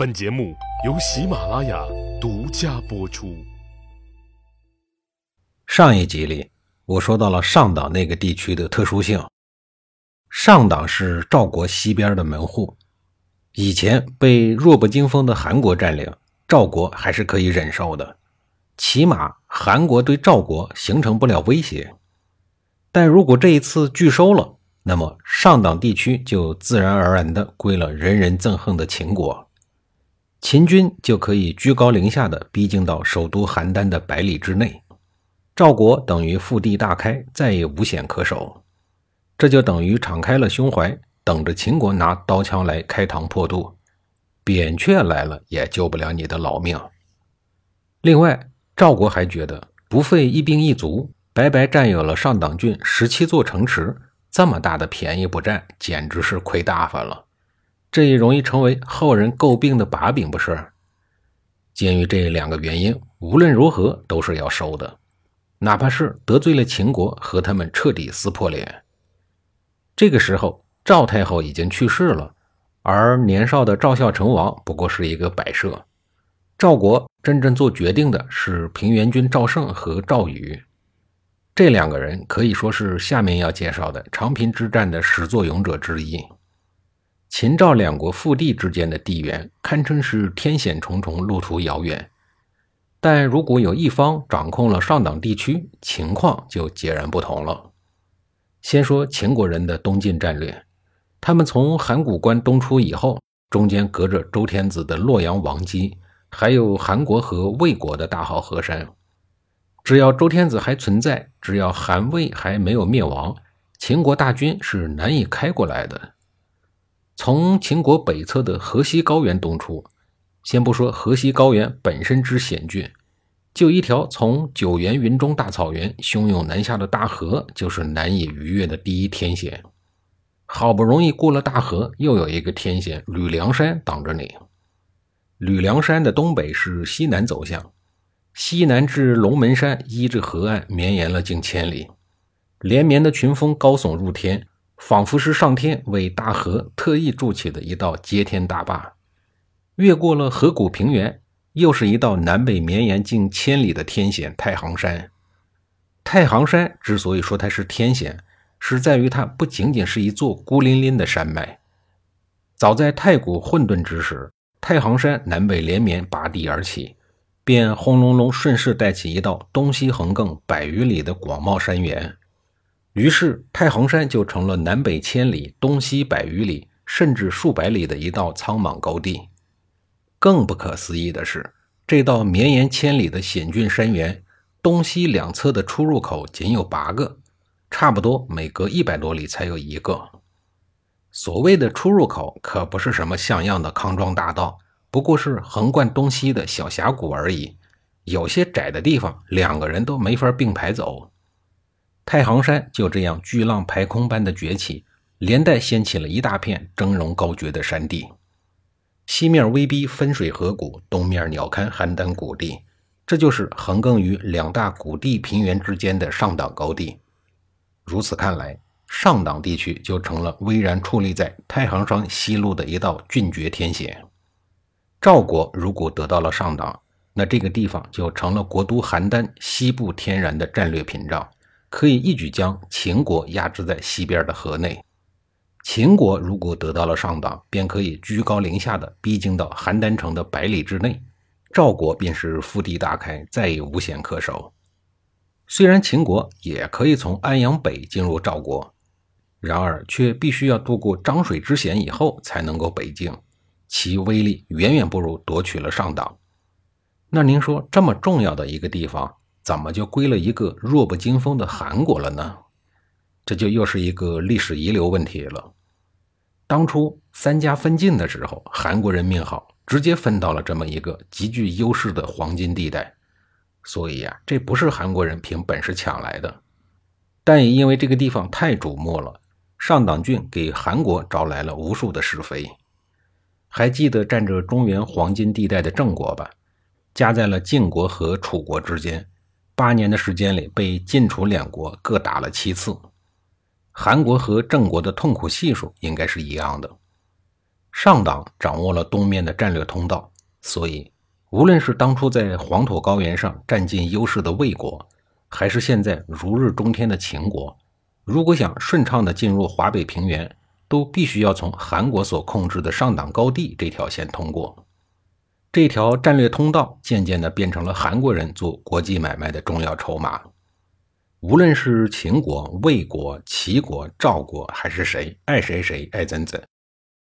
本节目由喜马拉雅独家播出。上一集里，我说到了上党那个地区的特殊性。上党是赵国西边的门户，以前被弱不禁风的韩国占领，赵国还是可以忍受的，起码韩国对赵国形成不了威胁。但如果这一次拒收了，那么上党地区就自然而然的归了人人憎恨的秦国，秦军就可以居高临下的逼近到首都邯郸的百里之内，赵国等于腹地大开，再也无险可守。这就等于敞开了胸怀，等着秦国拿刀枪来开膛破肚，扁鹊来了也救不了你的老命。另外，赵国还觉得不费一兵一卒，白白占有了上党郡十七座城池。这么大的便宜不占，简直是亏大发了。这也容易成为后人诟病的把柄，不是？鉴于这两个原因，无论如何都是要收的，哪怕是得罪了秦国，和他们彻底撕破脸。这个时候，赵太后已经去世了，而年少的赵孝成王不过是一个摆设。赵国真正做决定的是平原君赵胜和赵宇。这两个人可以说是下面要介绍的长平之战的始作俑者之一。秦赵两国腹地之间的地缘堪称是天险重重，路途遥远。但如果有一方掌控了上党地区，情况就截然不同了。先说秦国人的东进战略，他们从函谷关东出以后，中间隔着周天子的洛阳王畿，还有韩国和魏国的大好河山。只要周天子还存在，只要韩魏还没有灭亡，秦国大军是难以开过来的。从秦国北侧的河西高原东出，先不说河西高原本身之险峻，就一条从九原云中大草原汹涌南下的大河，就是难以逾越的第一天险。好不容易过了大河，又有一个天险——吕梁山挡着你。吕梁山的东北是西南走向。西南至龙门山，依着河岸绵延了近千里，连绵的群峰高耸入天，仿佛是上天为大河特意筑起的一道接天大坝。越过了河谷平原，又是一道南北绵延近千里的天险——太行山。太行山之所以说它是天险，是在于它不仅仅是一座孤零零的山脉。早在太古混沌之时，太行山南北连绵拔地而起。便轰隆隆顺势带起一道东西横亘百余里的广袤山原，于是太行山就成了南北千里、东西百余里，甚至数百里的一道苍茫高地。更不可思议的是，这道绵延千里的险峻山原，东西两侧的出入口仅有八个，差不多每隔一百多里才有一个。所谓的出入口，可不是什么像样的康庄大道。不过是横贯东西的小峡谷而已，有些窄的地方，两个人都没法并排走。太行山就这样巨浪排空般的崛起，连带掀起了一大片峥嵘高绝的山地。西面威逼分水河谷，东面鸟瞰邯郸谷地，这就是横亘于两大谷地平原之间的上党高地。如此看来，上党地区就成了巍然矗立在太行山西麓的一道峻绝天险。赵国如果得到了上党，那这个地方就成了国都邯郸西部天然的战略屏障，可以一举将秦国压制在西边的河内。秦国如果得到了上党，便可以居高临下的逼近到邯郸城的百里之内，赵国便是腹地大开，再也无险可守。虽然秦国也可以从安阳北进入赵国，然而却必须要渡过漳水之险以后才能够北境。其威力远远不如夺取了上党。那您说，这么重要的一个地方，怎么就归了一个弱不禁风的韩国了呢？这就又是一个历史遗留问题了。当初三家分晋的时候，韩国人命好，直接分到了这么一个极具优势的黄金地带。所以呀，这不是韩国人凭本事抢来的。但也因为这个地方太瞩目了，上党郡给韩国招来了无数的是非。还记得占着中原黄金地带的郑国吧？夹在了晋国和楚国之间，八年的时间里被晋楚两国各打了七次。韩国和郑国的痛苦系数应该是一样的。上党掌握了东面的战略通道，所以无论是当初在黄土高原上占尽优势的魏国，还是现在如日中天的秦国，如果想顺畅地进入华北平原，都必须要从韩国所控制的上党高地这条线通过。这条战略通道渐渐地变成了韩国人做国际买卖的重要筹码。无论是秦国、魏国、齐国、赵国，还是谁爱谁谁爱怎怎，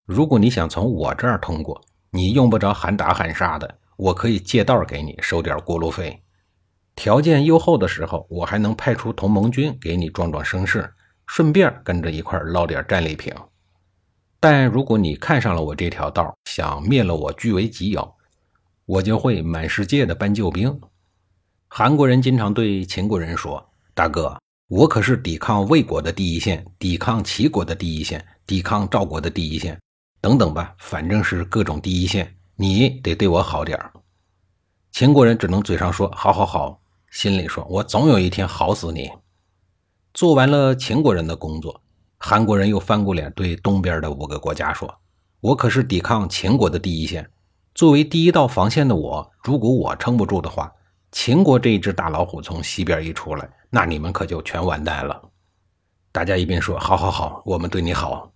如果你想从我这儿通过，你用不着喊打喊杀的，我可以借道给你，收点过路费。条件优厚的时候，我还能派出同盟军给你壮壮声势，顺便跟着一块捞点战利品。但如果你看上了我这条道，想灭了我据为己有，我就会满世界的搬救兵。韩国人经常对秦国人说。大哥，我可是抵抗魏国的第一线，抵抗齐国的第一线，抵抗赵国的第一线，等等吧，反正是各种第一线。你得对我好点儿。秦国人只能嘴上说好好好，心里说我总有一天好死你。做完了秦国人的工作，韩国人又翻过脸对东边的五个国家说：“我可是抵抗秦国的第一线，作为第一道防线的我，如果我撑不住的话，秦国这一只大老虎从西边一出来。”那你们可就全完蛋了！大家一边说：“好好好，我们对你好。”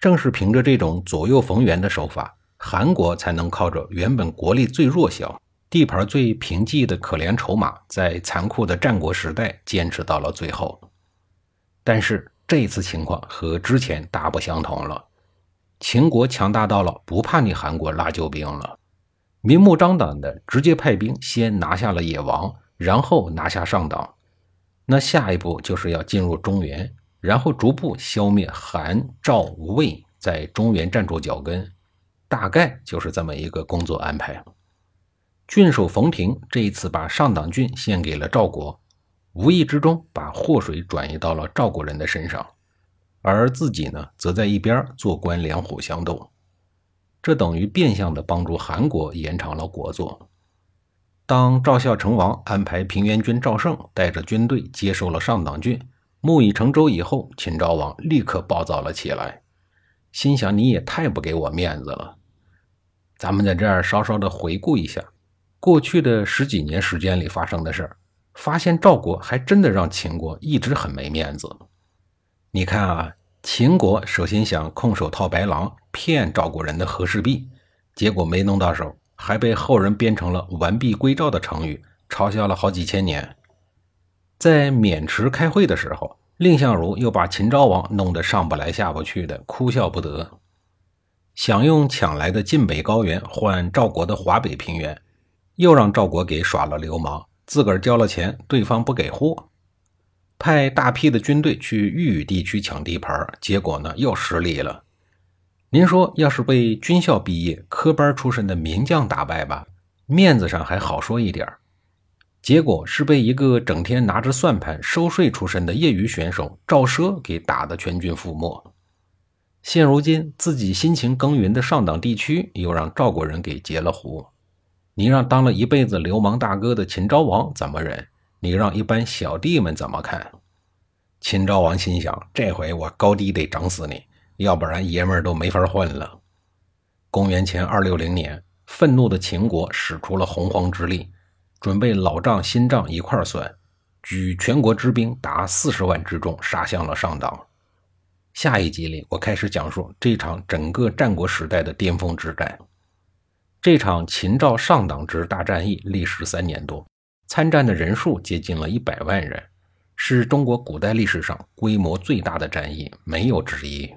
正是凭着这种左右逢源的手法，韩国才能靠着原本国力最弱小、地盘最贫瘠的可怜筹码，在残酷的战国时代坚持到了最后。但是这次情况和之前大不相同了，秦国强大到了不怕你韩国拉救兵了，明目张胆的直接派兵先拿下了野王，然后拿下上党。那下一步就是要进入中原，然后逐步消灭韩、赵、魏，在中原站住脚跟，大概就是这么一个工作安排。郡守冯亭这一次把上党郡献给了赵国，无意之中把祸水转移到了赵国人的身上，而自己呢，则在一边做官两虎相斗，这等于变相的帮助韩国延长了国祚。当赵孝成王安排平原君赵胜带着军队接收了上党郡，木已成舟以后，秦昭王立刻暴躁了起来，心想：“你也太不给我面子了。”咱们在这儿稍稍的回顾一下过去的十几年时间里发生的事儿，发现赵国还真的让秦国一直很没面子。你看啊，秦国首先想空手套白狼，骗赵国人的和氏璧，结果没弄到手。还被后人编成了“完璧归赵”的成语，嘲笑了好几千年。在渑池开会的时候，蔺相如又把秦昭王弄得上不来下不去的，哭笑不得。想用抢来的晋北高原换赵国的华北平原，又让赵国给耍了流氓，自个儿交了钱，对方不给货。派大批的军队去豫语地区抢地盘，结果呢又失利了。您说，要是被军校毕业、科班出身的名将打败吧，面子上还好说一点结果是被一个整天拿着算盘收税出身的业余选手赵奢给打得全军覆没。现如今自己辛勤耕耘的上党地区又让赵国人给截了胡，你让当了一辈子流氓大哥的秦昭王怎么忍？你让一般小弟们怎么看？秦昭王心想：这回我高低得整死你！要不然爷们儿都没法混了。公元前二六零年，愤怒的秦国使出了洪荒之力，准备老账新账一块儿算，举全国之兵达四十万之众杀向了上党。下一集里，我开始讲述这场整个战国时代的巅峰之战。这场秦赵上党之大战役历时三年多，参战的人数接近了一百万人，是中国古代历史上规模最大的战役，没有之一。